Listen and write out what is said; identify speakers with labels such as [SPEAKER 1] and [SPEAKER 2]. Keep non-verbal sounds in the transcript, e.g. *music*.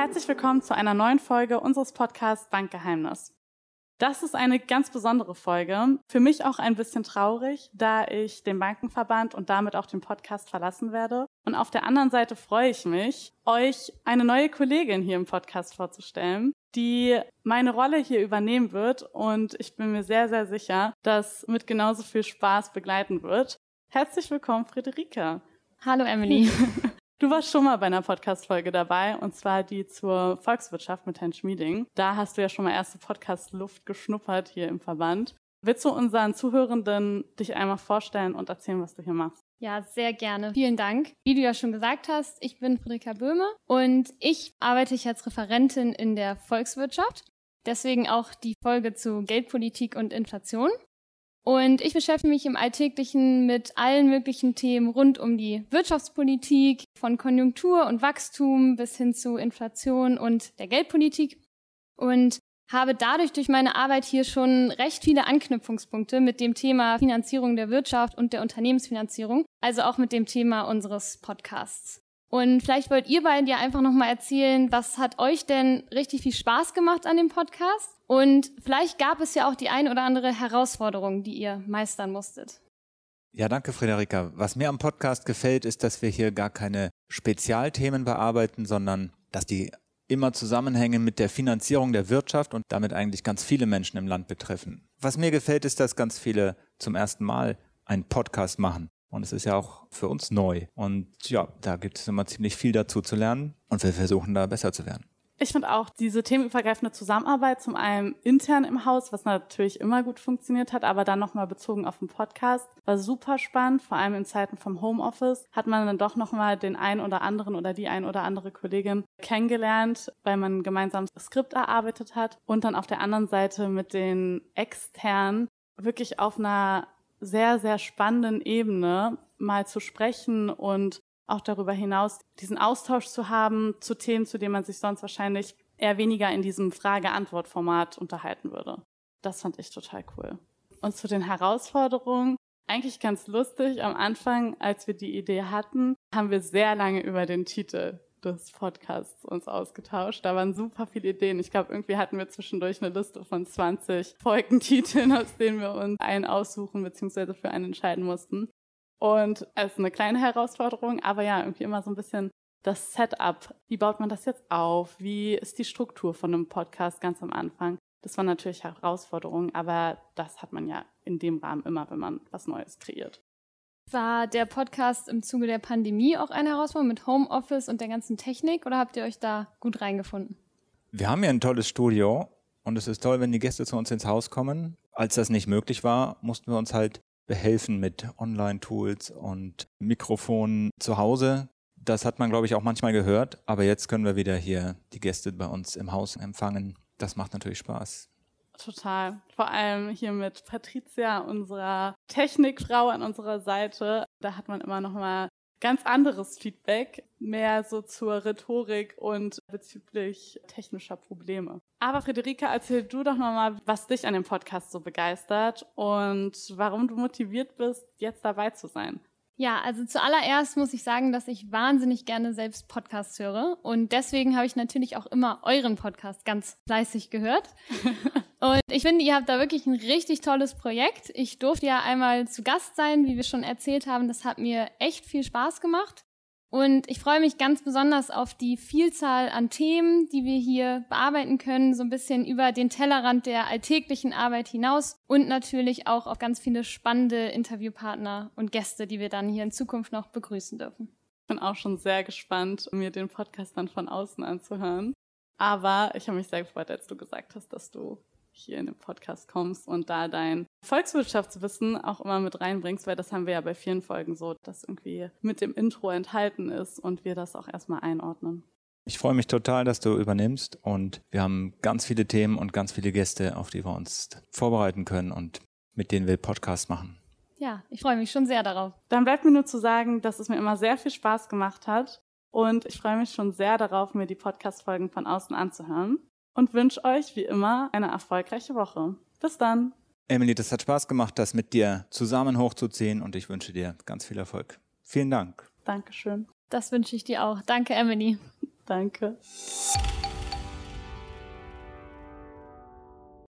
[SPEAKER 1] Herzlich willkommen zu einer neuen Folge unseres Podcasts Bankgeheimnis. Das ist eine ganz besondere Folge. Für mich auch ein bisschen traurig, da ich den Bankenverband und damit auch den Podcast verlassen werde. Und auf der anderen Seite freue ich mich, euch eine neue Kollegin hier im Podcast vorzustellen, die meine Rolle hier übernehmen wird. Und ich bin mir sehr, sehr sicher, dass mit genauso viel Spaß begleiten wird. Herzlich willkommen, Friederike.
[SPEAKER 2] Hallo, Emily. *laughs*
[SPEAKER 1] Du warst schon mal bei einer Podcast-Folge dabei, und zwar die zur Volkswirtschaft mit Herrn Schmieding. Da hast du ja schon mal erste Podcast-Luft geschnuppert hier im Verband. Willst du unseren Zuhörenden dich einmal vorstellen und erzählen, was du hier machst?
[SPEAKER 2] Ja, sehr gerne. Vielen Dank. Wie du ja schon gesagt hast, ich bin Friederika Böhme und ich arbeite hier als Referentin in der Volkswirtschaft. Deswegen auch die Folge zu Geldpolitik und Inflation. Und ich beschäftige mich im Alltäglichen mit allen möglichen Themen rund um die Wirtschaftspolitik, von Konjunktur und Wachstum bis hin zu Inflation und der Geldpolitik. Und habe dadurch durch meine Arbeit hier schon recht viele Anknüpfungspunkte mit dem Thema Finanzierung der Wirtschaft und der Unternehmensfinanzierung, also auch mit dem Thema unseres Podcasts. Und vielleicht wollt ihr beiden ja einfach nochmal erzählen, was hat euch denn richtig viel Spaß gemacht an dem Podcast? Und vielleicht gab es ja auch die ein oder andere Herausforderung, die ihr meistern musstet.
[SPEAKER 3] Ja, danke, Friederika. Was mir am Podcast gefällt, ist, dass wir hier gar keine Spezialthemen bearbeiten, sondern dass die immer zusammenhängen mit der Finanzierung der Wirtschaft und damit eigentlich ganz viele Menschen im Land betreffen. Was mir gefällt, ist, dass ganz viele zum ersten Mal einen Podcast machen. Und es ist ja auch für uns neu. Und ja, da gibt es immer ziemlich viel dazu zu lernen und wir versuchen da besser zu werden.
[SPEAKER 1] Ich finde auch diese themenübergreifende Zusammenarbeit zum einen intern im Haus, was natürlich immer gut funktioniert hat, aber dann nochmal bezogen auf den Podcast, war super spannend. Vor allem in Zeiten vom Homeoffice hat man dann doch nochmal den ein oder anderen oder die ein oder andere Kollegin kennengelernt, weil man gemeinsam das Skript erarbeitet hat und dann auf der anderen Seite mit den externen wirklich auf einer sehr, sehr spannenden Ebene mal zu sprechen und auch darüber hinaus diesen Austausch zu haben zu Themen, zu denen man sich sonst wahrscheinlich eher weniger in diesem Frage-Antwort-Format unterhalten würde. Das fand ich total cool. Und zu den Herausforderungen, eigentlich ganz lustig, am Anfang, als wir die Idee hatten, haben wir sehr lange über den Titel des Podcasts uns ausgetauscht. Da waren super viele Ideen. Ich glaube, irgendwie hatten wir zwischendurch eine Liste von 20 Folgentiteln, *laughs* aus denen wir uns einen aussuchen bzw. für einen entscheiden mussten. Und es ist eine kleine Herausforderung, aber ja, irgendwie immer so ein bisschen das Setup. Wie baut man das jetzt auf? Wie ist die Struktur von einem Podcast ganz am Anfang? Das war natürlich Herausforderung, aber das hat man ja in dem Rahmen immer, wenn man was Neues kreiert.
[SPEAKER 2] War der Podcast im Zuge der Pandemie auch eine Herausforderung mit Homeoffice und der ganzen Technik oder habt ihr euch da gut reingefunden?
[SPEAKER 3] Wir haben ja ein tolles Studio und es ist toll, wenn die Gäste zu uns ins Haus kommen. Als das nicht möglich war, mussten wir uns halt behelfen mit Online-Tools und Mikrofonen zu Hause. Das hat man, glaube ich, auch manchmal gehört, aber jetzt können wir wieder hier die Gäste bei uns im Haus empfangen. Das macht natürlich Spaß.
[SPEAKER 1] Total. Vor allem hier mit Patricia, unserer Technikfrau an unserer Seite. Da hat man immer noch mal ganz anderes Feedback, mehr so zur Rhetorik und bezüglich technischer Probleme. Aber Friederike, erzähl du doch nochmal, was dich an dem Podcast so begeistert und warum du motiviert bist, jetzt dabei zu sein.
[SPEAKER 2] Ja, also zuallererst muss ich sagen, dass ich wahnsinnig gerne selbst Podcasts höre. Und deswegen habe ich natürlich auch immer euren Podcast ganz fleißig gehört. *laughs* und ich finde, ihr habt da wirklich ein richtig tolles Projekt. Ich durfte ja einmal zu Gast sein, wie wir schon erzählt haben. Das hat mir echt viel Spaß gemacht. Und ich freue mich ganz besonders auf die Vielzahl an Themen, die wir hier bearbeiten können, so ein bisschen über den Tellerrand der alltäglichen Arbeit hinaus und natürlich auch auf ganz viele spannende Interviewpartner und Gäste, die wir dann hier in Zukunft noch begrüßen dürfen.
[SPEAKER 1] Ich bin auch schon sehr gespannt, mir den Podcast dann von außen anzuhören. Aber ich habe mich sehr gefreut, als du gesagt hast, dass du hier in den Podcast kommst und da dein Volkswirtschaftswissen auch immer mit reinbringst, weil das haben wir ja bei vielen Folgen so, dass irgendwie mit dem Intro enthalten ist und wir das auch erstmal einordnen.
[SPEAKER 3] Ich freue mich total, dass du übernimmst und wir haben ganz viele Themen und ganz viele Gäste, auf die wir uns vorbereiten können und mit denen wir Podcasts machen.
[SPEAKER 2] Ja, ich freue mich schon sehr darauf.
[SPEAKER 1] Dann bleibt mir nur zu sagen, dass es mir immer sehr viel Spaß gemacht hat und ich freue mich schon sehr darauf, mir die Podcast-Folgen von außen anzuhören und wünsche euch wie immer eine erfolgreiche Woche. Bis dann.
[SPEAKER 3] Emily, das hat Spaß gemacht, das mit dir zusammen hochzuziehen und ich wünsche dir ganz viel Erfolg. Vielen Dank.
[SPEAKER 1] Dankeschön.
[SPEAKER 2] Das wünsche ich dir auch. Danke, Emily.
[SPEAKER 1] Danke.